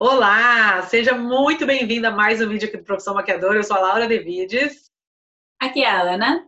Olá, seja muito bem-vinda a mais um vídeo aqui do Profissão Maquiadora. Eu sou a Laura Devides. Aqui é a Ana.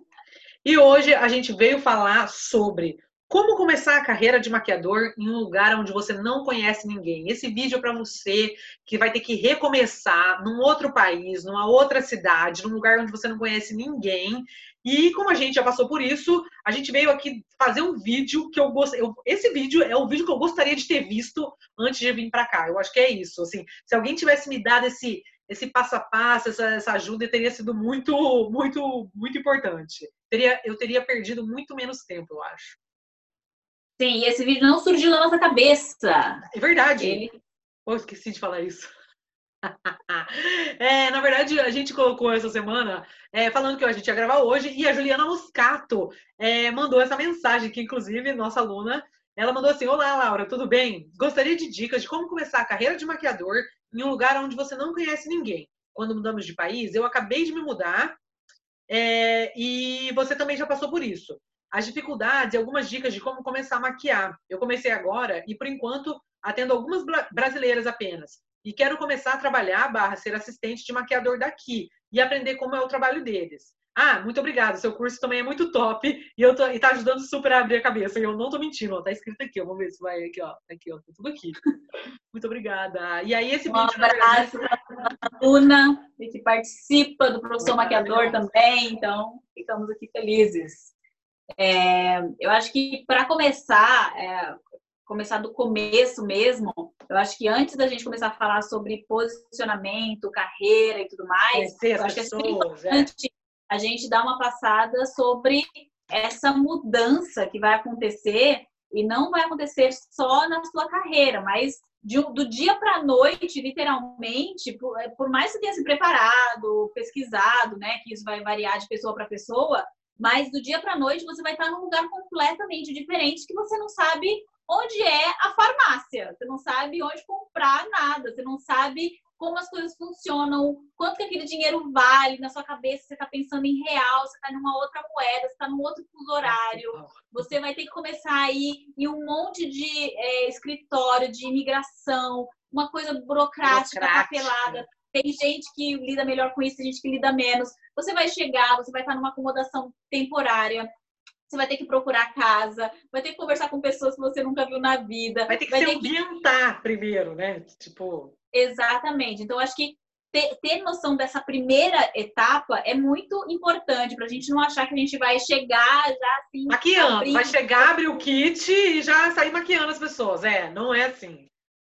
E hoje a gente veio falar sobre como começar a carreira de maquiador em um lugar onde você não conhece ninguém. Esse vídeo é para você que vai ter que recomeçar num outro país, numa outra cidade, num lugar onde você não conhece ninguém. E como a gente já passou por isso, a gente veio aqui fazer um vídeo que eu gostei. Esse vídeo é o vídeo que eu gostaria de ter visto antes de vir para cá. Eu acho que é isso. Assim, se alguém tivesse me dado esse esse passo a passo, essa, essa ajuda teria sido muito, muito, muito importante. Teria, eu teria perdido muito menos tempo, eu acho. Sim, e esse vídeo não surgiu na nossa cabeça. É verdade. Ele... Oh, esqueci de falar isso. é, na verdade, a gente colocou essa semana é, falando que a gente ia gravar hoje e a Juliana Moscato é, mandou essa mensagem, que inclusive nossa aluna, ela mandou assim: Olá, Laura, tudo bem? Gostaria de dicas de como começar a carreira de maquiador em um lugar onde você não conhece ninguém. Quando mudamos de país, eu acabei de me mudar é, e você também já passou por isso as dificuldades e algumas dicas de como começar a maquiar. Eu comecei agora e, por enquanto, atendo algumas brasileiras apenas. E quero começar a trabalhar, barra, ser assistente de maquiador daqui e aprender como é o trabalho deles. Ah, muito obrigada. Seu curso também é muito top e eu tô, e tá ajudando super a abrir a cabeça. E eu não tô mentindo, ó, tá escrito aqui. Ó, vamos ver se vai aqui, ó. Aqui, ó, tá tudo aqui. Muito obrigada. E aí esse um vídeo, abraço para a aluna que participa do professor maquiador também. Então, ficamos aqui felizes. É, eu acho que para começar, é, começar do começo mesmo, eu acho que antes da gente começar a falar sobre posicionamento, carreira e tudo mais, eu acho pessoas, que é importante é. a gente dar uma passada sobre essa mudança que vai acontecer e não vai acontecer só na sua carreira, mas de, do dia para a noite, literalmente, por, é, por, mais que você tenha se preparado, pesquisado, né, que isso vai variar de pessoa para pessoa, mas do dia para a noite você vai estar num lugar completamente diferente que você não sabe onde é a farmácia, você não sabe onde comprar nada, você não sabe como as coisas funcionam, quanto que aquele dinheiro vale na sua cabeça, você está pensando em real, você está numa outra moeda, você está num outro fuso horário, você vai ter que começar aí em um monte de é, escritório de imigração, uma coisa burocrática, burocrática. papelada. Tem gente que lida melhor com isso, tem gente que lida menos. Você vai chegar, você vai estar numa acomodação temporária, você vai ter que procurar casa, vai ter que conversar com pessoas que você nunca viu na vida. Vai ter que vai se ambientar que... primeiro, né? Tipo. Exatamente. Então, acho que ter, ter, noção dessa primeira etapa é muito importante para a gente não achar que a gente vai chegar já assim. Maquiando, abrindo. vai chegar, abrir o kit e já sair maquiando as pessoas. É, não é assim.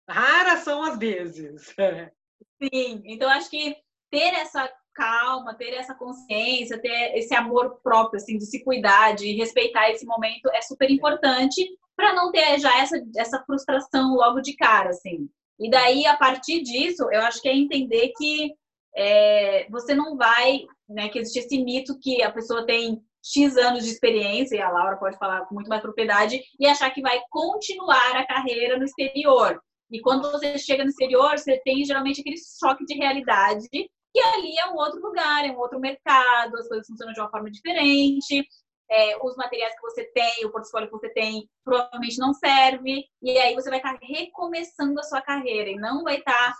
Raras são as vezes. Sim, então acho que ter essa calma, ter essa consciência, ter esse amor próprio, assim, de se cuidar, de respeitar esse momento é super importante para não ter já essa, essa frustração logo de cara, assim. E daí, a partir disso, eu acho que é entender que é, você não vai, né, que existe esse mito que a pessoa tem X anos de experiência, e a Laura pode falar com muito mais propriedade, e achar que vai continuar a carreira no exterior. E quando você chega no exterior, você tem geralmente aquele choque de realidade, que ali é um outro lugar, é um outro mercado, as coisas funcionam de uma forma diferente. É, os materiais que você tem, o portfólio que você tem, provavelmente não serve, e aí você vai estar recomeçando a sua carreira e não vai estar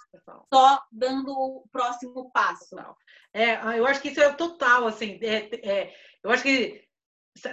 só dando o próximo passo. É, eu acho que isso é total, assim, é, é eu acho que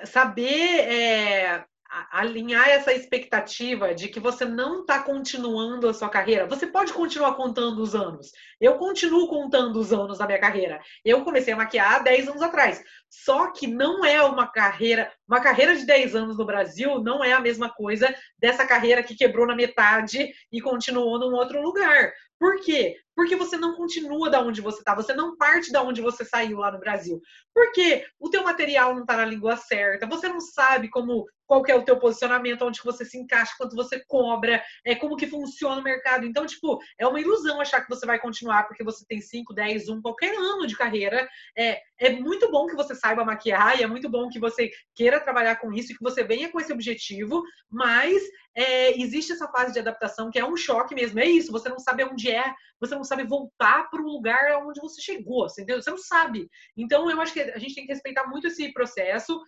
saber é, alinhar essa expectativa de que você não está continuando a sua carreira. Você pode continuar contando os anos. Eu continuo contando os anos da minha carreira. Eu comecei a maquiar há 10 anos atrás. Só que não é uma carreira, uma carreira de 10 anos no Brasil não é a mesma coisa dessa carreira que quebrou na metade e continuou num outro lugar. Por quê? Porque você não continua da onde você está, você não parte da onde você saiu lá no Brasil. Porque o teu material não está na língua certa, você não sabe como qual é o teu posicionamento, onde você se encaixa, quanto você cobra, é como que funciona o mercado. Então, tipo, é uma ilusão achar que você vai continuar porque você tem 5, 10, 1, qualquer ano de carreira. É, é muito bom que você saiba maquiar e é muito bom que você queira trabalhar com isso e que você venha com esse objetivo, mas é, existe essa fase de adaptação que é um choque mesmo. É isso, você não sabe onde é, você não sabe voltar para o lugar onde você chegou, entendeu? Você não sabe. Então, eu acho que a gente tem que respeitar muito esse processo.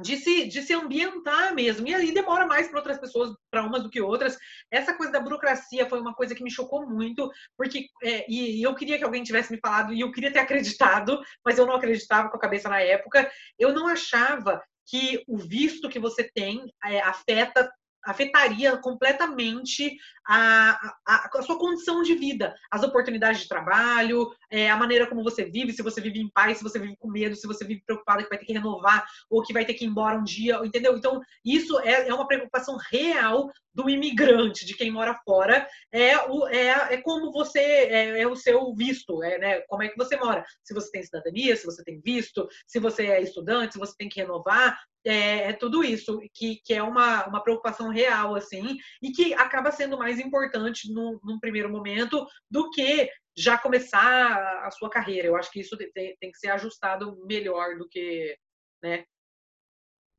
De se, de se ambientar mesmo. E ali demora mais para outras pessoas, para umas do que outras. Essa coisa da burocracia foi uma coisa que me chocou muito, porque é, e, e, eu queria que alguém tivesse me falado, e eu queria ter acreditado, mas eu não acreditava com a cabeça na época. Eu não achava que o visto que você tem é, afeta afetaria completamente a, a, a, sua condição de vida, as oportunidades de trabalho, é, a maneira como você vive, se você vive em paz, se você vive com medo, se você vive preocupado que vai ter que renovar ou que vai ter que ir embora um dia, entendeu? Então, isso é, é uma preocupação real do imigrante, de quem mora fora, é, o, é, é como você, é, é, o seu visto, é, né? Como é que você mora. Se você tem cidadania, se você tem visto, se você é estudante, se você tem que renovar, é, é, tudo isso, que, que é uma, uma preocupação real, assim, e que acaba sendo mais importante no, num primeiro momento do que já começar a sua carreira. Eu acho que isso tem, tem que ser ajustado melhor do que, né?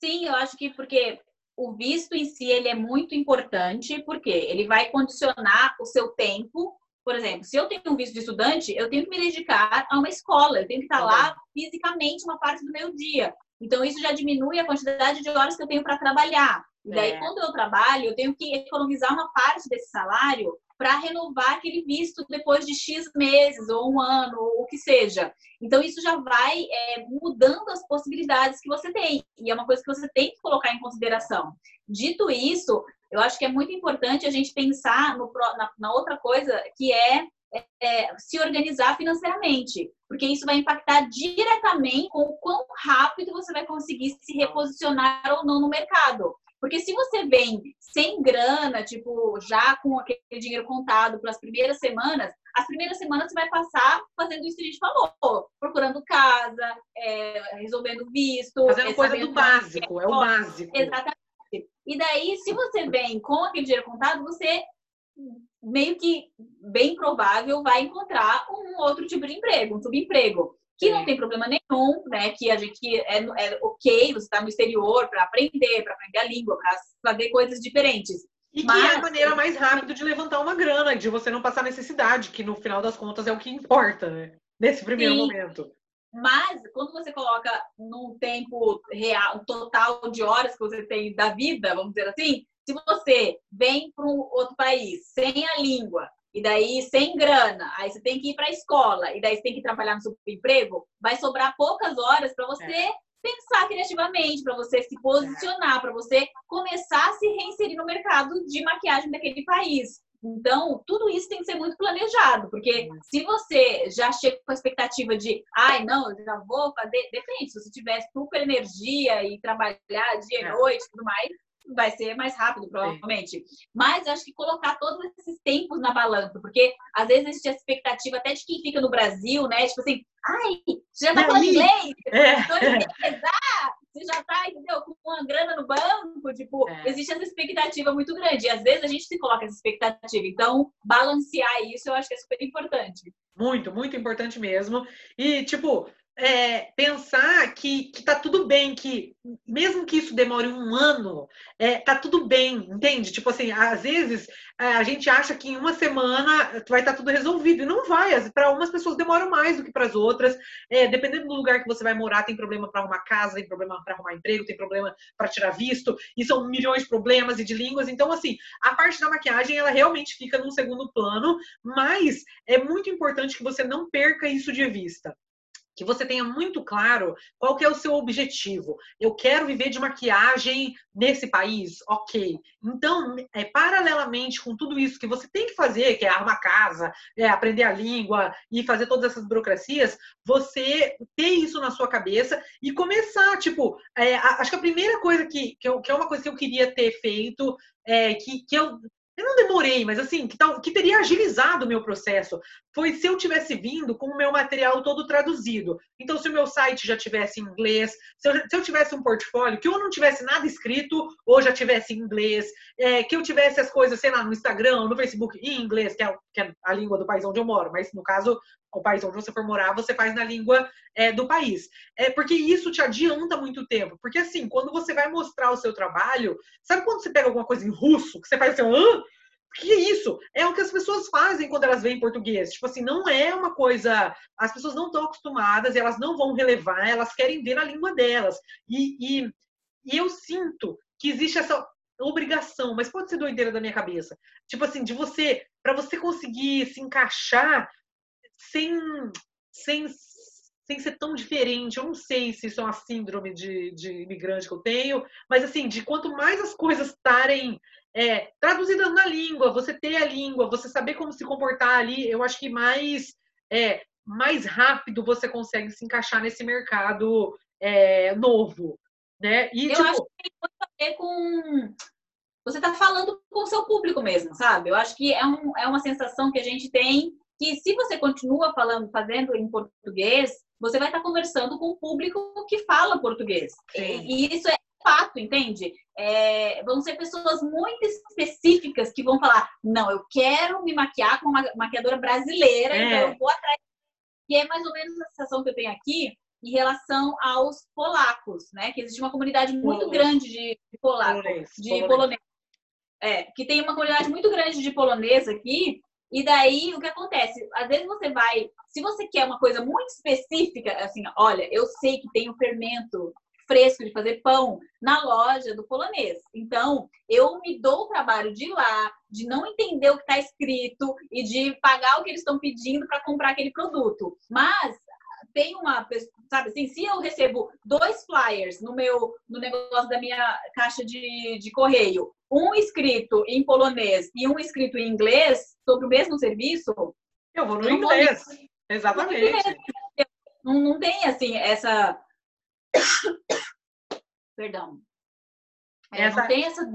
Sim, eu acho que porque o visto em si ele é muito importante, porque ele vai condicionar o seu tempo. Por exemplo, se eu tenho um visto de estudante, eu tenho que me dedicar a uma escola, eu tenho que estar lá fisicamente uma parte do meu dia. Então, isso já diminui a quantidade de horas que eu tenho para trabalhar. E daí, é. quando eu trabalho, eu tenho que economizar uma parte desse salário para renovar aquele visto depois de X meses, ou um ano, ou o que seja. Então, isso já vai é, mudando as possibilidades que você tem. E é uma coisa que você tem que colocar em consideração. Dito isso, eu acho que é muito importante a gente pensar no, na, na outra coisa, que é é, se organizar financeiramente, porque isso vai impactar diretamente com o quão rápido você vai conseguir se reposicionar ou não no mercado. Porque se você vem sem grana, tipo, já com aquele dinheiro contado pelas primeiras semanas, as primeiras semanas você vai passar fazendo isso que a gente falou, procurando casa, é, resolvendo visto. Fazendo coisa do básico, é, é o básico. Exatamente. E daí, se você vem com aquele dinheiro contado, você meio que bem provável vai encontrar um outro tipo de emprego, um subemprego que não tem problema nenhum, né? Que a gente é, é ok, você está no exterior para aprender, para aprender a língua, para fazer coisas diferentes. E Mas... que é a maneira mais rápida de levantar uma grana, de você não passar necessidade, que no final das contas é o que importa, né? Nesse primeiro Sim. momento. Mas quando você coloca num tempo real, um total de horas que você tem da vida, vamos dizer assim, se você vem para um outro país sem a língua, e daí sem grana, aí você tem que ir para a escola, e daí você tem que trabalhar no seu emprego, vai sobrar poucas horas para você é. pensar criativamente, para você se posicionar, para você começar a se reinserir no mercado de maquiagem daquele país. Então, tudo isso tem que ser muito planejado, porque se você já chega com a expectativa de, ai, não, eu já vou fazer, depende, se você tiver super energia e trabalhar dia e é. noite e tudo mais, vai ser mais rápido, provavelmente. Sim. Mas acho que colocar todos esses tempos na balança, porque às vezes existe a expectativa até de quem fica no Brasil, né? Tipo assim, ai, você já tá falando inglês, é. Você já tá, entendeu, com uma grana no banco, tipo, é. existe essa expectativa muito grande. E às vezes a gente se coloca essa expectativa. Então, balancear isso eu acho que é super importante. Muito, muito importante mesmo. E, tipo, é, pensar que, que tá tudo bem, que mesmo que isso demore um ano, é, tá tudo bem, entende? Tipo assim, às vezes é, a gente acha que em uma semana vai estar tá tudo resolvido, e não vai. Para umas pessoas demoram mais do que para as outras. É, dependendo do lugar que você vai morar, tem problema para arrumar casa, tem problema para arrumar emprego, tem problema para tirar visto, e são milhões de problemas e de línguas. Então, assim, a parte da maquiagem, ela realmente fica num segundo plano, mas é muito importante que você não perca isso de vista que você tenha muito claro qual que é o seu objetivo. Eu quero viver de maquiagem nesse país, ok. Então, é, paralelamente com tudo isso que você tem que fazer, que é arrumar casa, é, aprender a língua e fazer todas essas burocracias, você ter isso na sua cabeça e começar, tipo, é, acho que a primeira coisa que, que, eu, que, é uma coisa que eu queria ter feito, é, que, que eu eu não demorei, mas assim, que, tal, que teria agilizado o meu processo foi se eu tivesse vindo com o meu material todo traduzido. Então, se o meu site já tivesse em inglês, se eu, se eu tivesse um portfólio que eu não tivesse nada escrito ou já tivesse em inglês, é, que eu tivesse as coisas, sei lá, no Instagram, no Facebook em inglês, que é, que é a língua do país onde eu moro, mas no caso, o país onde você for morar, você faz na língua é, do país. É porque isso te adianta muito tempo. Porque assim, quando você vai mostrar o seu trabalho, sabe quando você pega alguma coisa em russo, que você faz assim, hã? que isso? É o que as pessoas fazem quando elas veem português. Tipo assim, não é uma coisa. As pessoas não estão acostumadas, elas não vão relevar, elas querem ver na língua delas. E, e E eu sinto que existe essa obrigação, mas pode ser doideira da minha cabeça. Tipo assim, de você, para você conseguir se encaixar sem, sem, sem ser tão diferente. Eu não sei se isso é uma síndrome de, de imigrante que eu tenho, mas assim, de quanto mais as coisas estarem é, traduzidas na língua, você ter a língua, você saber como se comportar ali, eu acho que mais é, mais rápido você consegue se encaixar nesse mercado é, novo. Né? E, eu tipo... acho que tem muito a ver com. Você está falando com o seu público mesmo, sabe? Eu acho que é, um, é uma sensação que a gente tem que se você continua falando, fazendo em português, você vai estar conversando com o público que fala português. E, e, isso é fato, entende? É, vão ser pessoas muito específicas que vão falar: não, eu quero me maquiar com uma maquiadora brasileira, é. então eu vou atrás. E é mais ou menos a sensação que eu tenho aqui em relação aos polacos, né? Que existe uma comunidade muito grande de, de polaco, polonês, de polonês. É, que tem uma comunidade muito grande de polonês aqui. E daí o que acontece? Às vezes você vai, se você quer uma coisa muito específica, assim, olha, eu sei que tem o fermento fresco de fazer pão na loja do polonês. Então, eu me dou o trabalho de ir lá, de não entender o que está escrito e de pagar o que eles estão pedindo para comprar aquele produto. Mas tem uma, sabe assim, se eu recebo dois flyers no meu no negócio da minha caixa de, de correio, um escrito em polonês e um escrito em inglês sobre o mesmo serviço, eu vou no eu inglês. Vou... Exatamente. Não, não tem assim essa Perdão. É, essa... Não tem essa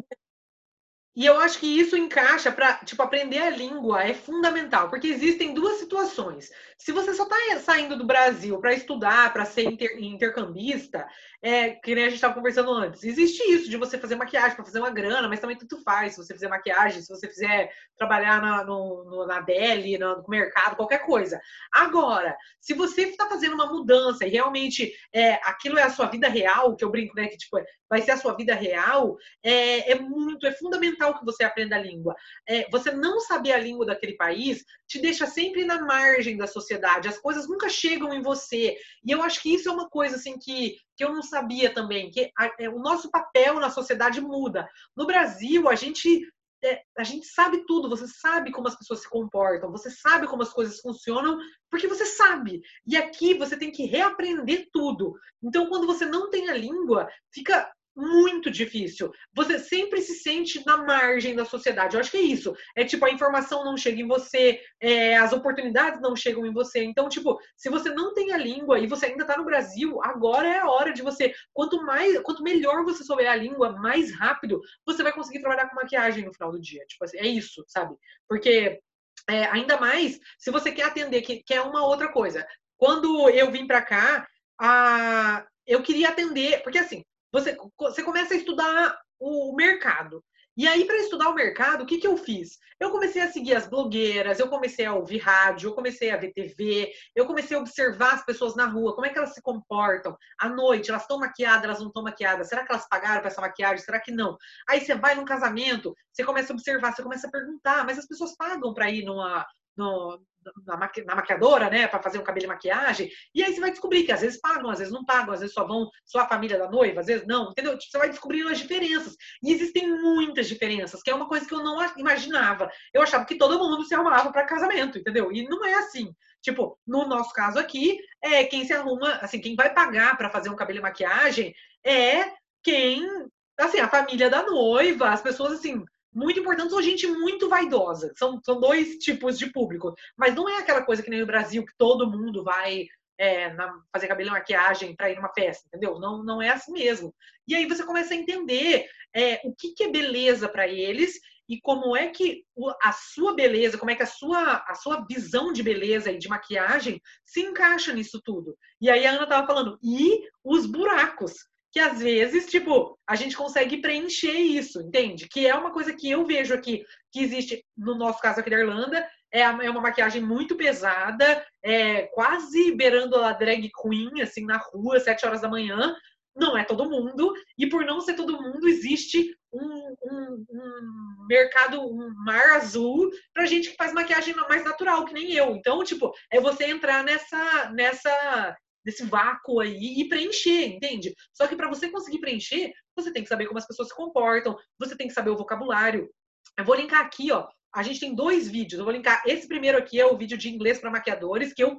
e eu acho que isso encaixa para, tipo, aprender a língua é fundamental, porque existem duas situações. Se você só está saindo do Brasil para estudar, para ser inter, intercambista, é, que nem a gente estava conversando antes, existe isso de você fazer maquiagem para fazer uma grana, mas também tudo faz. Se você fizer maquiagem, se você fizer trabalhar na, no, no, na Deli, no, no, mercado, qualquer coisa. Agora, se você está fazendo uma mudança e realmente é, aquilo é a sua vida real, que eu brinco, né, que tipo, vai ser a sua vida real, é, é muito, é fundamental que você aprenda a língua. É, você não saber a língua daquele país te deixa sempre na margem da sociedade. As coisas nunca chegam em você. E eu acho que isso é uma coisa assim que, que eu não sabia também, que a, é, o nosso papel na sociedade muda. No Brasil, a gente é, a gente sabe tudo, você sabe como as pessoas se comportam, você sabe como as coisas funcionam, porque você sabe. E aqui você tem que reaprender tudo. Então, quando você não tem a língua, fica muito difícil. Você sempre se sente na margem da sociedade. Eu acho que é isso. É tipo, a informação não chega em você, é, as oportunidades não chegam em você. Então, tipo, se você não tem a língua e você ainda está no Brasil, agora é a hora de você. Quanto mais, quanto melhor você souber a língua, mais rápido você vai conseguir trabalhar com maquiagem no final do dia. Tipo assim, é isso, sabe? Porque é, ainda mais se você quer atender, que, que é uma outra coisa. Quando eu vim para cá, a, eu queria atender, porque assim, você, você começa a estudar o mercado. E aí, para estudar o mercado, o que, que eu fiz? Eu comecei a seguir as blogueiras, eu comecei a ouvir rádio, eu comecei a ver TV, eu comecei a observar as pessoas na rua, como é que elas se comportam à noite, elas estão maquiadas, elas não estão maquiadas, será que elas pagaram para essa maquiagem, será que não? Aí você vai num casamento, você começa a observar, você começa a perguntar, mas as pessoas pagam para ir numa, no, na, maqui, na, maquiadora, né, para fazer um cabelo e maquiagem, e aí você vai descobrir que às vezes pagam, às vezes não pagam, às vezes só vão só a família da noiva, às vezes não, entendeu? Tipo, você vai descobrindo as diferenças. E existem muitas diferenças, que é uma coisa que eu não imaginava. Eu achava que todo mundo se arrumava para casamento, entendeu? E não é assim. Tipo, no nosso caso aqui, é quem se arruma, assim, quem vai pagar para fazer um cabelo e maquiagem é quem, assim, a família da noiva, as pessoas assim, muito importantes ou gente muito vaidosa. São, são dois tipos de público. Mas não é aquela coisa que nem no Brasil, que todo mundo vai é, na, fazer cabelo e maquiagem para ir numa festa, entendeu? Não, não é assim mesmo. E aí você começa a entender é, o que, que é beleza para eles e como é que a sua beleza, como é que a sua, a sua visão de beleza e de maquiagem se encaixa nisso tudo. E aí a Ana estava falando, e os buracos que às vezes, tipo, a gente consegue preencher isso, entende? Que é uma coisa que eu vejo aqui, que existe, no nosso caso aqui da Irlanda, é, é uma maquiagem muito pesada, é quase beirando a drag queen, assim, na rua, sete horas da manhã. Não é todo mundo, e por não ser todo mundo, existe um, um, um mercado, um mar azul pra gente que faz maquiagem mais natural, que nem eu. Então, tipo, é você entrar nessa, nessa desse vácuo aí e preencher, entende? Só que para você conseguir preencher, você tem que saber como as pessoas se comportam, você tem que saber o vocabulário. Eu vou linkar aqui, ó, a gente tem dois vídeos. Eu vou linkar. Esse primeiro aqui é o vídeo de inglês para maquiadores, que eu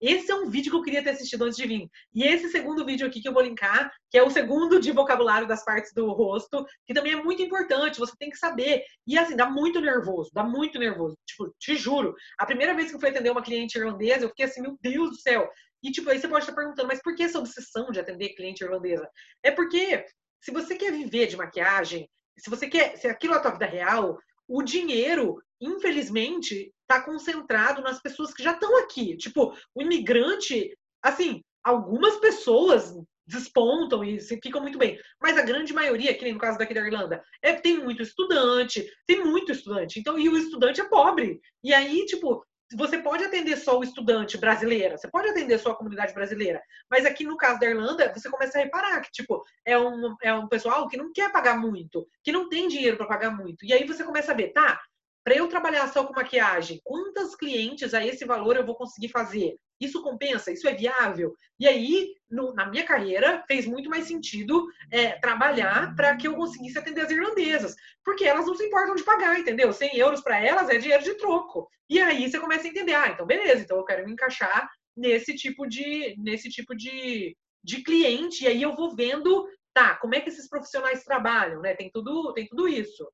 esse é um vídeo que eu queria ter assistido antes de vir. E esse segundo vídeo aqui que eu vou linkar, que é o segundo de vocabulário das partes do rosto, que também é muito importante, você tem que saber. E assim, dá muito nervoso, dá muito nervoso. Tipo, te juro, a primeira vez que eu fui atender uma cliente irlandesa, eu fiquei assim, meu Deus do céu. E tipo, aí você pode estar perguntando, mas por que essa obsessão de atender cliente irlandesa? É porque se você quer viver de maquiagem, se você quer, se aquilo é a tua vida real, o dinheiro, infelizmente, está concentrado nas pessoas que já estão aqui. Tipo, o imigrante, assim, algumas pessoas despontam e ficam muito bem. Mas a grande maioria, que nem no caso daqui da Irlanda, é, tem muito estudante, tem muito estudante. Então, e o estudante é pobre. E aí, tipo, você pode atender só o estudante brasileiro, você pode atender só a comunidade brasileira, mas aqui no caso da Irlanda, você começa a reparar que, tipo, é um, é um pessoal que não quer pagar muito, que não tem dinheiro para pagar muito. E aí você começa a ver, tá, para eu trabalhar só com maquiagem, quantas clientes a esse valor eu vou conseguir fazer? Isso compensa? Isso é viável? E aí, no, na minha carreira, fez muito mais sentido é, trabalhar para que eu conseguisse atender as irlandesas. Porque elas não se importam de pagar, entendeu? 100 euros para elas é dinheiro de troco. E aí você começa a entender, ah, então beleza, então eu quero me encaixar nesse tipo de, nesse tipo de, de cliente. E aí eu vou vendo, tá, como é que esses profissionais trabalham, né? Tem tudo, tem tudo isso.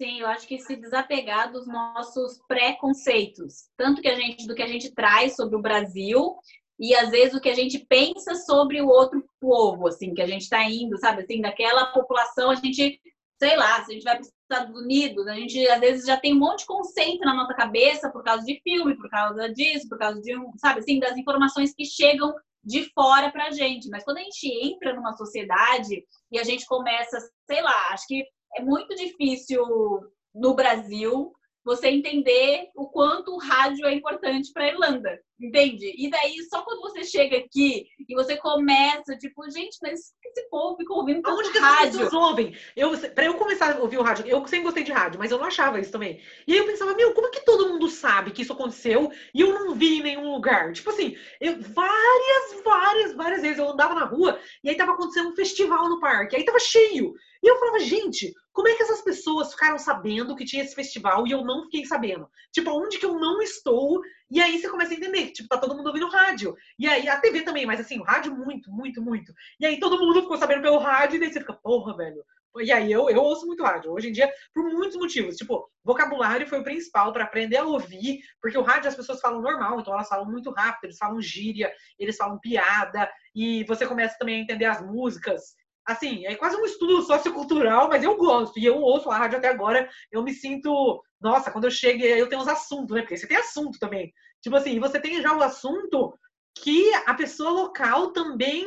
Sim, eu acho que se desapegar dos nossos preconceitos, tanto que a gente do que a gente traz sobre o Brasil e às vezes o que a gente pensa sobre o outro povo, assim, que a gente está indo, sabe, assim, daquela população, a gente, sei lá, se a gente vai para os Estados Unidos, a gente às vezes já tem um monte de conceito na nossa cabeça por causa de filme, por causa disso, por causa de um, sabe, assim, das informações que chegam de fora para a gente. Mas quando a gente entra numa sociedade e a gente começa, sei lá, acho que é muito difícil no Brasil você entender o quanto o rádio é importante para a Irlanda, entende? E daí, só quando você chega aqui e você começa, tipo, gente, mas esse povo fica ouvindo tanto Onde que rádio? as pessoas ouvem? Eu, para eu começar a ouvir o rádio, eu sempre gostei de rádio, mas eu não achava isso também. E aí eu pensava, meu, como que todo mundo sabe que isso aconteceu e eu não vi em nenhum lugar? Tipo assim, eu, várias, várias, várias vezes eu andava na rua e aí tava acontecendo um festival no parque, aí tava cheio. E eu falava, gente, como é que essas pessoas ficaram sabendo que tinha esse festival e eu não fiquei sabendo? Tipo, onde que eu não estou? E aí você começa a entender tipo, tá todo mundo ouvindo rádio. E aí a TV também, mas assim, o rádio muito, muito, muito. E aí todo mundo ficou sabendo pelo rádio e daí você fica, porra, velho. E aí eu, eu ouço muito rádio. Hoje em dia, por muitos motivos. Tipo, vocabulário foi o principal para aprender a ouvir, porque o rádio as pessoas falam normal, então elas falam muito rápido, eles falam gíria, eles falam piada, e você começa também a entender as músicas assim, é quase um estudo sociocultural, mas eu gosto. E eu ouço a rádio até agora, eu me sinto. Nossa, quando eu chego, eu tenho uns assuntos, né? Porque você tem assunto também. Tipo assim, você tem já o assunto que a pessoa local também.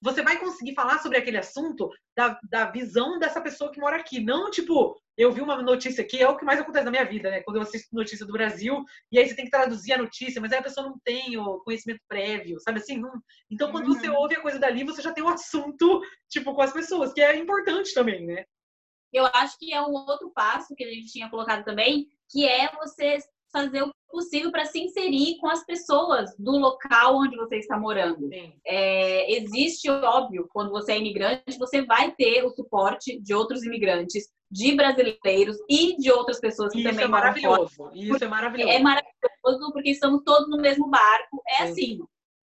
Você vai conseguir falar sobre aquele assunto da, da visão dessa pessoa que mora aqui. Não, tipo, eu vi uma notícia aqui, é o que mais acontece na minha vida, né? Quando eu assisto notícia do Brasil, e aí você tem que traduzir a notícia, mas aí a pessoa não tem o conhecimento prévio, sabe assim? Não... Então, quando uhum. você ouve a coisa dali, você já tem o um assunto, tipo, com as pessoas, que é importante também, né? Eu acho que é um outro passo que a gente tinha colocado também, que é você fazer o possível para se inserir com as pessoas do local onde você está morando. É, existe, óbvio, quando você é imigrante, você vai ter o suporte de outros imigrantes, de brasileiros e de outras pessoas que Isso também é maravilhoso. Fora. Isso é maravilhoso. É maravilhoso porque estamos todos no mesmo barco. É Sim. assim,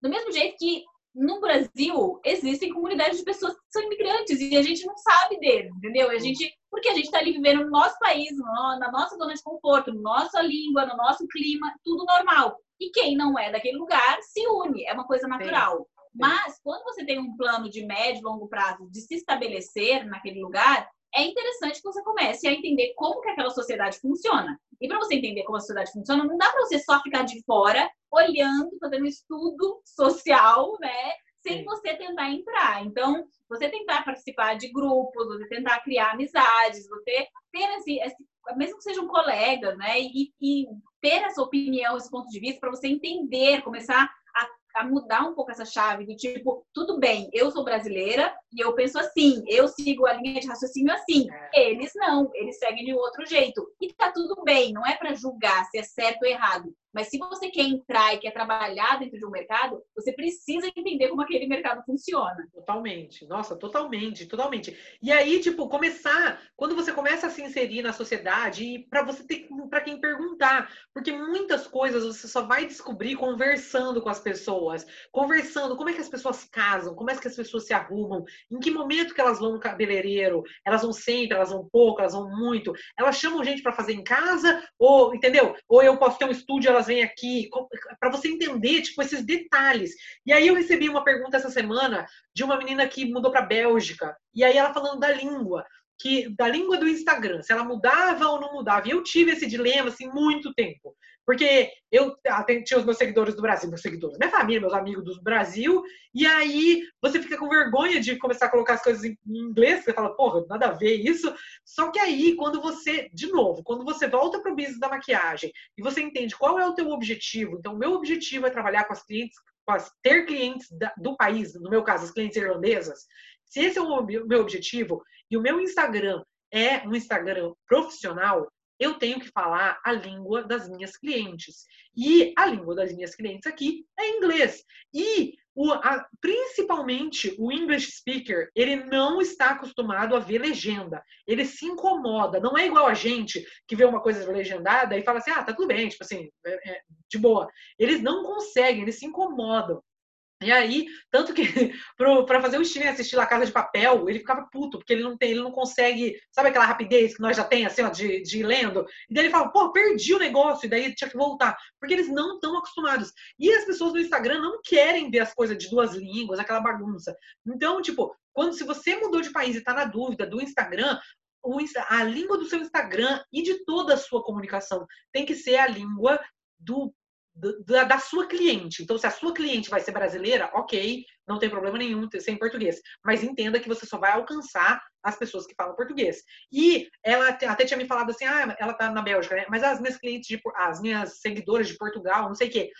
do mesmo jeito que no Brasil existem comunidades de pessoas que são imigrantes e a gente não sabe deles, entendeu? A gente, porque a gente está ali vivendo no nosso país, na nossa zona de conforto, na nossa língua, no nosso clima, tudo normal. E quem não é daquele lugar se une, é uma coisa natural. Sim. Mas quando você tem um plano de médio e longo prazo de se estabelecer naquele lugar, é interessante que você comece a entender como que aquela sociedade funciona. E para você entender como a sociedade funciona, não dá para você só ficar de fora, olhando, fazendo um estudo social, né? Sem Sim. você tentar entrar. Então, você tentar participar de grupos, você tentar criar amizades, você ter esse, esse mesmo que sejam colegas, né? E, e ter essa opinião, esse ponto de vista para você entender, começar a mudar um pouco essa chave do tipo, tudo bem, eu sou brasileira e eu penso assim, eu sigo a linha de raciocínio assim. É. Eles não, eles seguem de outro jeito. E tá tudo bem, não é para julgar se é certo ou errado, Mas se você quer entrar e quer trabalhar dentro de um mercado, você precisa entender como aquele mercado funciona. Totalmente. Nossa, totalmente, totalmente. E aí, tipo, começar, quando você começa a se inserir na sociedade e para você ter para quem perguntar, porque muitas coisas você só vai descobrir conversando com as pessoas, conversando como é que as pessoas casam, como é que as pessoas se arrumam, em que momento que elas vão no cabeleireiro, elas vão sempre, elas vão pouco, elas vão muito, elas chamam gente para fazer em casa ou, entendeu? Ou eu posso ter um estúdio, elas vêm aqui, para você entender, tipo, esses detalhes. E aí eu recebi uma pergunta essa semana de uma menina que mudou para Bélgica, e aí ela falando da língua que da língua do Instagram, se ela mudava ou não mudava. E eu tive esse dilema assim muito tempo. Porque eu tinha os meus seguidores do Brasil, meus seguidores, minha família, meus amigos do Brasil, e aí você fica com vergonha de começar a colocar as coisas em inglês, você fala, porra, nada a ver isso. Só que aí, quando você, de novo, quando você volta para o business da maquiagem e você entende qual é o teu objetivo, então o meu objetivo é trabalhar com as clientes, com as, ter clientes da, do país, no meu caso, as clientes irlandesas, se esse é o meu objetivo e o meu Instagram é um Instagram profissional, eu tenho que falar a língua das minhas clientes. E a língua das minhas clientes aqui é inglês. E o, a, principalmente o English speaker, ele não está acostumado a ver legenda. Ele se incomoda. Não é igual a gente que vê uma coisa legendada e fala assim: ah, tá tudo bem, tipo assim, é, é, de boa. Eles não conseguem, eles se incomodam. E aí, tanto que para fazer o Steven assistir La Casa de Papel, ele ficava puto, porque ele não tem, ele não consegue, sabe aquela rapidez que nós já tem, assim, ó, de, de lendo? E daí ele fala, pô, perdi o negócio, e daí tinha que voltar. Porque eles não estão acostumados. E as pessoas no Instagram não querem ver as coisas de duas línguas, aquela bagunça. Então, tipo, quando se você mudou de país e tá na dúvida do Instagram, a língua do seu Instagram e de toda a sua comunicação tem que ser a língua do da, da, sua cliente. Então, se a sua cliente vai ser brasileira, ok, não tem problema nenhum ser em português. Mas entenda que você só vai alcançar as pessoas que falam português. E ela até tinha me falado assim, ah, ela tá na Bélgica, né? Mas as minhas clientes, de, as minhas seguidoras de Portugal, não sei o quê.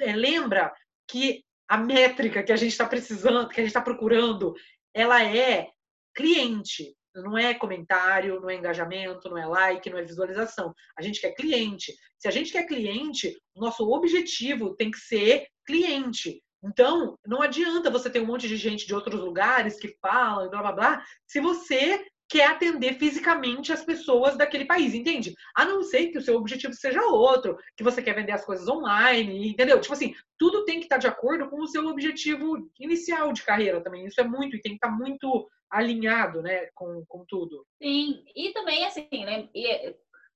É, lembra que a métrica que a gente está precisando, que a gente está procurando, ela é cliente. Não é comentário, não é engajamento, não é like, não é visualização. A gente quer cliente. Se a gente quer cliente, nosso objetivo tem que ser cliente. Então, não adianta você ter um monte de gente de outros lugares que falam e blá blá blá, se você quer atender fisicamente as pessoas daquele país, entende? A não ser que o seu objetivo seja outro, que você quer vender as coisas online, entendeu? Tipo assim, tudo tem que estar de acordo com o seu objetivo inicial de carreira também. Isso é muito, e tem que estar muito alinhado, né, com, com tudo. Sim, e também assim, né,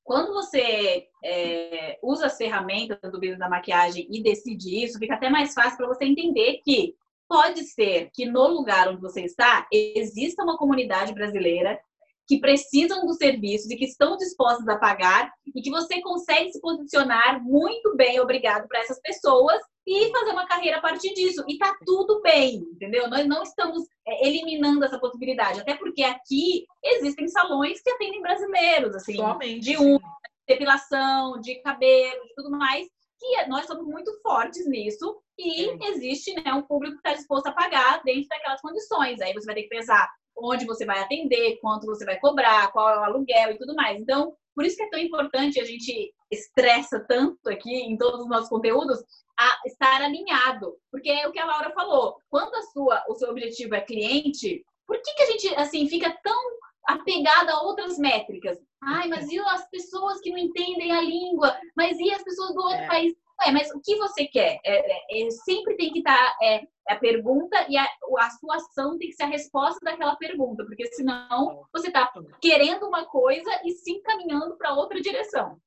quando você é, usa as ferramentas do business da maquiagem e decide isso, fica até mais fácil para você entender que pode ser que no lugar onde você está exista uma comunidade brasileira que precisam dos serviços e que estão dispostas a pagar e que você consegue se posicionar muito bem, obrigado, para essas pessoas e fazer uma carreira a partir disso. E tá tudo bem, entendeu? Nós não estamos é, eliminando essa possibilidade, até porque aqui existem salões que atendem brasileiros, assim, Somente, de unha, depilação, de cabelo, de tudo mais, que nós somos muito fortes nisso e existe né, um público que está disposto a pagar dentro daquelas condições. Aí você vai ter que pesar onde você vai atender, quanto você vai cobrar, qual é o aluguel e tudo mais. Então, por isso que é tão importante a gente estressa tanto aqui em todos os nossos conteúdos a estar alinhado, porque é o que a Laura falou. Quando a sua, o seu objetivo é cliente, por que, que a gente assim fica tão apegado a outras métricas? Ai, mas e as pessoas que não entendem a língua? Mas e as pessoas do outro é. país? É, mas o que você quer? É, é, é sempre tem que estar tá, é, a pergunta e a, a sua ação tem que ser a resposta daquela pergunta, porque senão você está querendo uma coisa e se encaminhando para outra direção.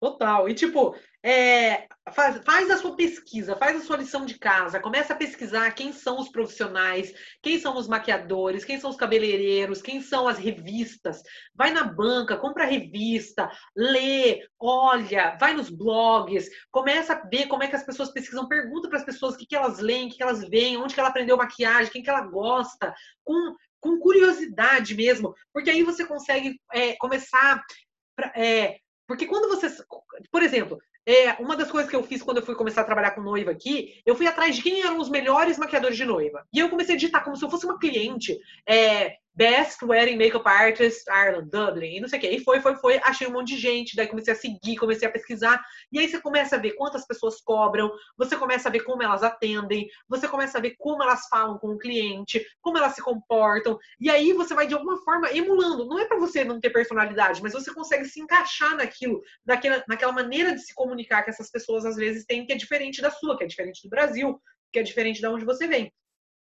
Total. E tipo, é, faz, faz a sua pesquisa, faz a sua lição de casa, começa a pesquisar quem são os profissionais, quem são os maquiadores, quem são os cabeleireiros, quem são as revistas. Vai na banca, compra revista, lê, olha, vai nos blogs, começa a ver como é que as pessoas pesquisam, pergunta para as pessoas o que, que elas leem, o que, que elas veem, onde que ela aprendeu maquiagem, quem que ela gosta, com, com curiosidade mesmo, porque aí você consegue é, começar. Pra, é, porque quando você. Por exemplo, é, uma das coisas que eu fiz quando eu fui começar a trabalhar com noiva aqui, eu fui atrás de quem eram os melhores maquiadores de noiva. E eu comecei a digitar como se eu fosse uma cliente. É, Best Wedding Makeup Artist Ireland, Dublin, e não sei o quê. E foi, foi, foi, achei um monte de gente, daí comecei a seguir, comecei a pesquisar, e aí você começa a ver quantas pessoas cobram, você começa a ver como elas atendem, você começa a ver como elas falam com o cliente, como elas se comportam, e aí você vai de alguma forma emulando. Não é para você não ter personalidade, mas você consegue se encaixar naquilo, naquela, naquela maneira de se comunicar que essas pessoas às vezes têm, que é diferente da sua, que é diferente do Brasil, que é diferente de onde você vem.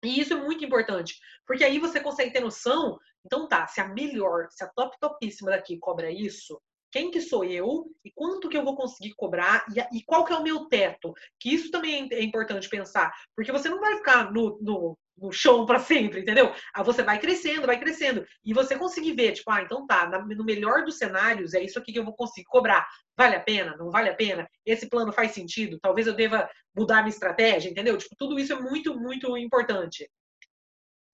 E isso é muito importante, porque aí você consegue ter noção, então tá, se a melhor, se a top topíssima daqui cobra isso, quem que sou eu e quanto que eu vou conseguir cobrar e, e qual que é o meu teto. Que isso também é importante pensar, porque você não vai ficar no, no, no chão para sempre, entendeu? Aí você vai crescendo, vai crescendo e você conseguir ver, tipo, ah, então tá, no melhor dos cenários é isso aqui que eu vou conseguir cobrar. Vale a pena? Não vale a pena? Esse plano faz sentido? Talvez eu deva mudar minha estratégia, entendeu? Tipo, tudo isso é muito, muito importante.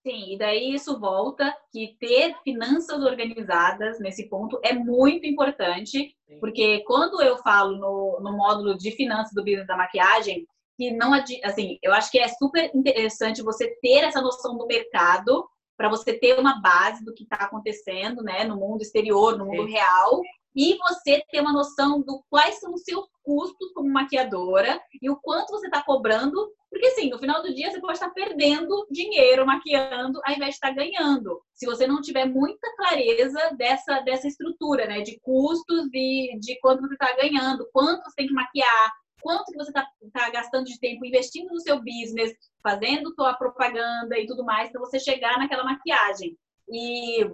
Sim, e daí isso volta que ter finanças organizadas nesse ponto é muito importante, Sim. porque quando eu falo no, no módulo de finanças do business da maquiagem, que não assim, eu acho que é super interessante você ter essa noção do mercado para você ter uma base do que está acontecendo, né, no mundo exterior, no mundo Sim. real, e você ter uma noção do quais são os seus custos como maquiadora e o quanto você está cobrando, porque assim, no final do dia você pode estar perdendo dinheiro maquiando ao invés de estar ganhando. Se você não tiver muita clareza dessa, dessa estrutura, né, de custos e de quanto você está ganhando, quanto você tem que maquiar, quanto que você está tá gastando de tempo investindo no seu business, fazendo sua propaganda e tudo mais, para você chegar naquela maquiagem. E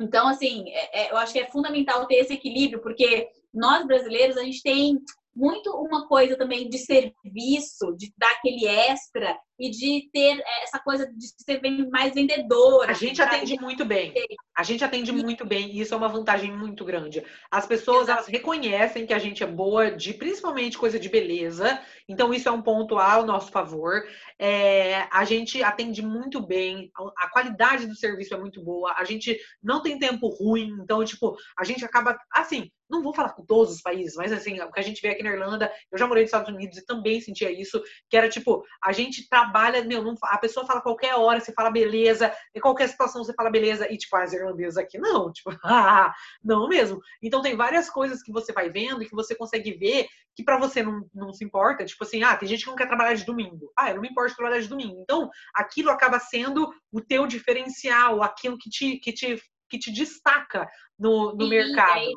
então, assim, é, é, eu acho que é fundamental ter esse equilíbrio, porque nós brasileiros, a gente tem muito uma coisa também de serviço, de dar aquele extra e de ter essa coisa de ser mais vendedora. A gente atende muito bem. A gente atende muito bem e isso é uma vantagem muito grande. As pessoas elas reconhecem que a gente é boa de principalmente coisa de beleza, então isso é um ponto ao nosso favor. É, a gente atende muito bem, a qualidade do serviço é muito boa, a gente não tem tempo ruim, então tipo a gente acaba assim não vou falar com todos os países, mas assim, o que a gente vê aqui na Irlanda, eu já morei nos Estados Unidos e também sentia isso, que era tipo, a gente trabalha, meu, não, a pessoa fala qualquer hora, você fala beleza, em qualquer situação você fala beleza, e tipo, as irlandesas aqui, não, tipo, ah, não mesmo. Então tem várias coisas que você vai vendo e que você consegue ver que para você não, não se importa, tipo assim, ah, tem gente que não quer trabalhar de domingo. Ah, eu não me importo de trabalhar de domingo. Então, aquilo acaba sendo o teu diferencial, aquilo que te, que te, que te destaca no, no mercado. Aí,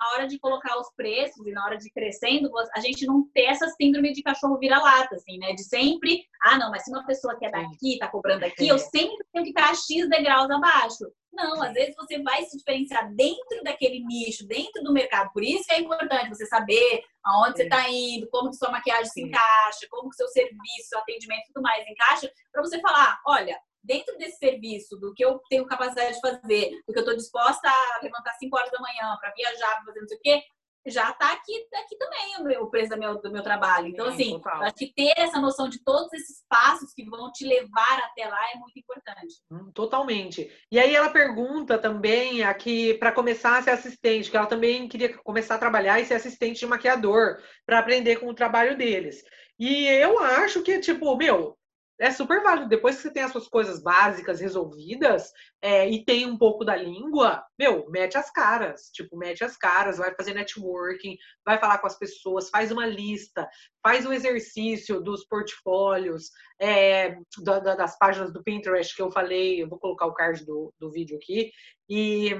na hora de colocar os preços e na hora de ir crescendo, a gente não ter essa síndrome de cachorro vira-lata, assim, né? De sempre, ah, não, mas se uma pessoa que é daqui, tá cobrando aqui, eu sempre tenho que estar X degraus abaixo. Não, às vezes você vai se diferenciar dentro daquele nicho, dentro do mercado. Por isso que é importante você saber aonde você está indo, como que sua maquiagem se encaixa, como que seu serviço, seu atendimento e tudo mais encaixa, para você falar, olha, dentro desse serviço, do que eu tenho capacidade de fazer, do que eu estou disposta a levantar 5 horas da manhã para viajar, para fazer não sei o quê, já está aqui, aqui também o, meu, o preço do meu, do meu trabalho. Então, assim, acho que ter essa noção de todos esses passos que vão te levar até lá é muito importante. Hum, totalmente. E aí ela pergunta também aqui para começar a ser assistente, que ela também queria começar a trabalhar e ser assistente de maquiador para aprender com o trabalho deles. E eu acho que, tipo, meu, é super válido. Depois que você tem as suas coisas básicas resolvidas é, e tem um pouco da língua, meu, mete as caras. Tipo, mete as caras, vai fazer networking, vai falar com as pessoas, faz uma lista, faz um exercício dos portfólios, é, da, da, das páginas do Pinterest que eu falei. Eu vou colocar o card do, do vídeo aqui. E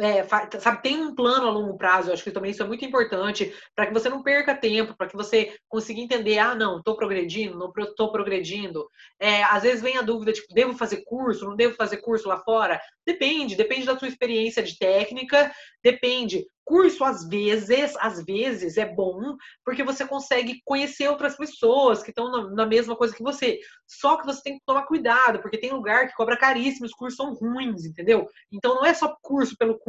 é, sabe, tem um plano a longo prazo, eu acho que também isso é muito importante, para que você não perca tempo, para que você consiga entender, ah, não, estou progredindo, não estou progredindo. É, às vezes vem a dúvida, tipo, devo fazer curso, não devo fazer curso lá fora? Depende, depende da sua experiência de técnica, depende. Curso, às vezes, às vezes é bom, porque você consegue conhecer outras pessoas que estão na, na, mesma coisa que você. Só que você tem que tomar cuidado, porque tem lugar que cobra caríssimo, os cursos são ruins, entendeu? Então não é só curso pelo curso.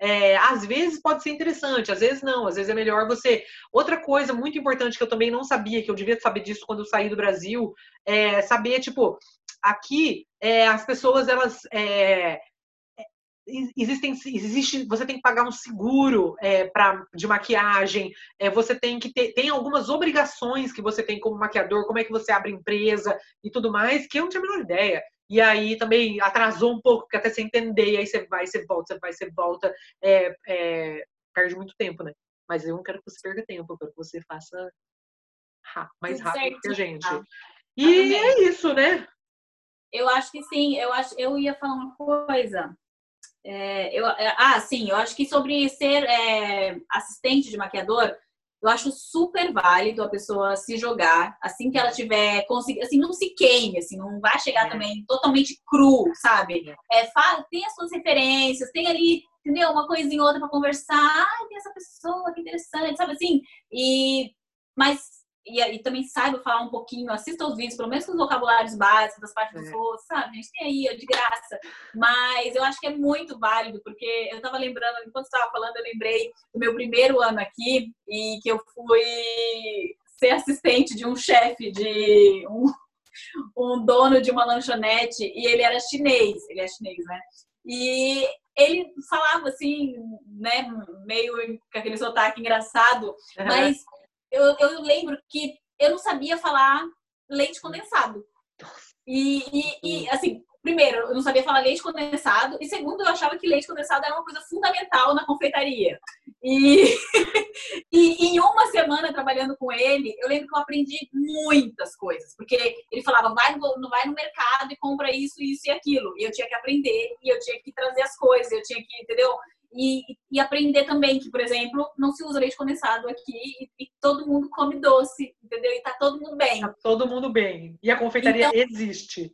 É, às vezes pode ser interessante, às vezes não, às vezes é melhor você. Outra coisa muito importante que eu também não sabia, que eu devia saber disso quando eu saí do Brasil, é saber, tipo, aqui é, as pessoas elas é, existem, existe, você tem que pagar um seguro é, pra, de maquiagem, é, você tem que ter, tem algumas obrigações que você tem como maquiador, como é que você abre empresa e tudo mais, que eu não tinha a menor ideia. E aí também atrasou um pouco, porque até você entender, aí você vai, você volta, você vai, você volta, é, é, perde muito tempo, né? Mas eu não quero que você perca tempo, eu quero que você faça mais rápido que a gente. E é isso, né? Eu acho que sim, eu acho, eu ia falar uma coisa. É, eu, é, ah, sim, eu acho que sobre ser é, assistente de maquiador, eu acho super válido a pessoa se jogar assim que ela tiver conseguido, assim, não se queime, assim, não vai chegar é. também totalmente cru, sabe? É, fala, tem as suas referências, tem ali, entendeu? Uma coisinha ou outra para conversar, ai, tem essa pessoa, que interessante, sabe assim? E, mas e, e, também saiba falar um pouquinho, assista os vídeos, pelo menos com os vocabulários básicos das partes é. do rosto, sabe? A gente tem aí, de graça. Mas eu acho que é muito válido, porque eu tava lembrando, enquanto estava falando, eu lembrei do meu primeiro ano aqui e que eu fui ser assistente de um chefe, de um, um dono de uma lanchonete, e ele era chinês, ele é chinês, né? E ele falava assim, né, meio com aquele sotaque engraçado, uhum. mas eu, eu lembro que eu não sabia falar leite condensado. E, e, e, assim, primeiro, eu não sabia falar leite condensado, e segundo, eu achava que leite condensado era uma coisa fundamental na confeitaria. E, e em uma semana trabalhando com ele, eu lembro que eu aprendi muitas coisas, porque ele falava, vai vai no mercado e compra isso, isso e aquilo. E eu tinha que aprender, e eu tinha que trazer as coisas, eu tinha que, entendeu? E, e, aprender também que, por exemplo, não se usa leite condensado aqui e, e, todo mundo come doce, entendeu? E tá todo mundo bem. Tá todo mundo bem. E a confeitaria então, existe.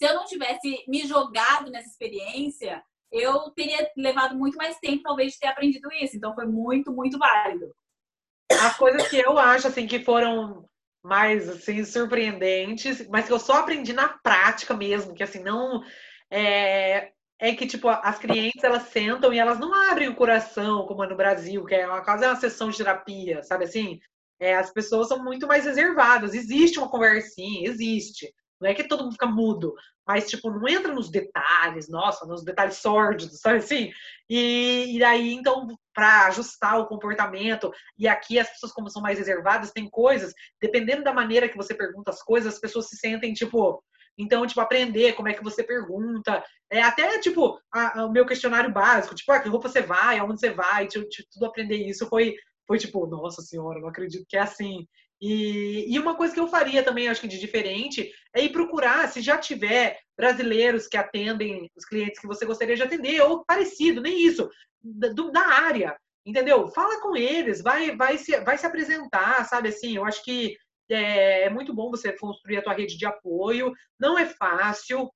Se eu não tivesse me jogado nessa experiência, eu teria levado muito mais tempo, talvez, de ter aprendido isso. Então foi muito, muito válido. As coisas que eu acho, assim, que foram mais, assim, surpreendentes, mas que eu só aprendi na prática mesmo, que, assim, não... É, é que, tipo, as clientes, elas sentam e elas não abrem o coração, como é no Brasil, que é uma casa é uma sessão de terapia, sabe assim? É, as pessoas são muito mais reservadas. Existe uma conversinha, existe. Não é que todo mundo fica mudo, mas, tipo, não entra nos detalhes, nossa, nos detalhes sórdidos, sabe assim? E, e aí, então, para ajustar o comportamento, e aqui as pessoas, como são mais reservadas, tem coisas, dependendo da maneira que você pergunta as coisas, as pessoas se sentem, tipo, então, tipo, aprender como é que você pergunta. É, até, tipo, a, a, o meu questionário básico, tipo, ah, que roupa você vai, aonde você vai, tipo, tipo, tudo aprender isso foi, foi tipo, nossa senhora, não acredito que é assim. E, e uma coisa que eu faria também, acho que de diferente, é ir procurar, se já tiver brasileiros que atendem os clientes que você gostaria de atender, ou parecido, nem isso, da, da área, entendeu? Fala com eles, vai, vai, se, vai se apresentar, sabe assim? Eu acho que é, é muito bom você construir a tua rede de apoio, não é fácil,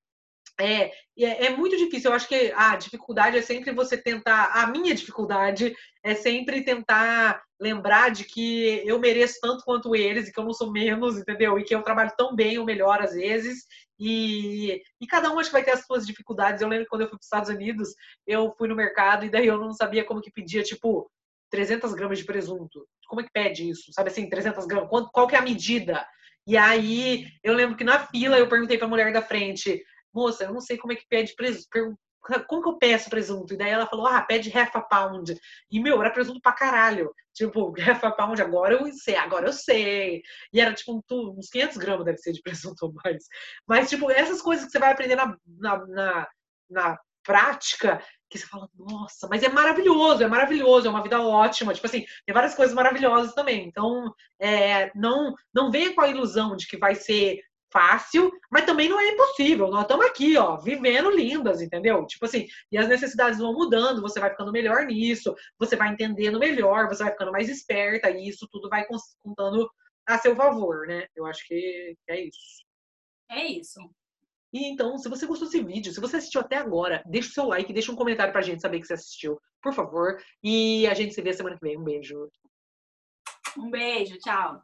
é, é, é, muito difícil. Eu acho que a dificuldade é sempre você tentar. A minha dificuldade é sempre tentar lembrar de que eu mereço tanto quanto eles e que eu não sou menos, entendeu? E que eu trabalho tão bem ou melhor às vezes. E, e cada um acho que vai ter as suas dificuldades. Eu lembro quando eu fui para os Estados Unidos, eu fui no mercado e daí eu não sabia como que pedia, tipo, 300 gramas de presunto. Como é que pede isso? Sabe assim, 300 gramas? Qual, qual que é a medida? E aí, eu lembro que na fila eu perguntei para a mulher da frente, moça, eu não sei como é que pede presunto. Como que eu peço presunto? E daí ela falou, ah, pede half a pound. E, meu, era presunto pra caralho. Tipo, half a pound, agora eu sei, agora eu sei. E era, tipo, uns 500 gramas deve ser de presunto ou mais. Mas, tipo, essas coisas que você vai aprender na, na, na, na prática, que você fala, nossa, mas é maravilhoso, é maravilhoso, é uma vida ótima. Tipo assim, tem várias coisas maravilhosas também. Então, é, não, não venha com a ilusão de que vai ser fácil, mas também não é impossível. Nós estamos aqui, ó, vivendo lindas, entendeu? Tipo assim, e as necessidades vão mudando, você vai ficando melhor nisso, você vai entendendo melhor, você vai ficando mais esperta, e isso tudo vai contando a seu favor, né? Eu acho que é isso. É isso. E então, se você gostou desse vídeo, se você assistiu até agora, deixa o seu like, deixa um comentário pra gente saber que você assistiu, por favor. E a gente se vê semana que vem. Um beijo. Um beijo, tchau.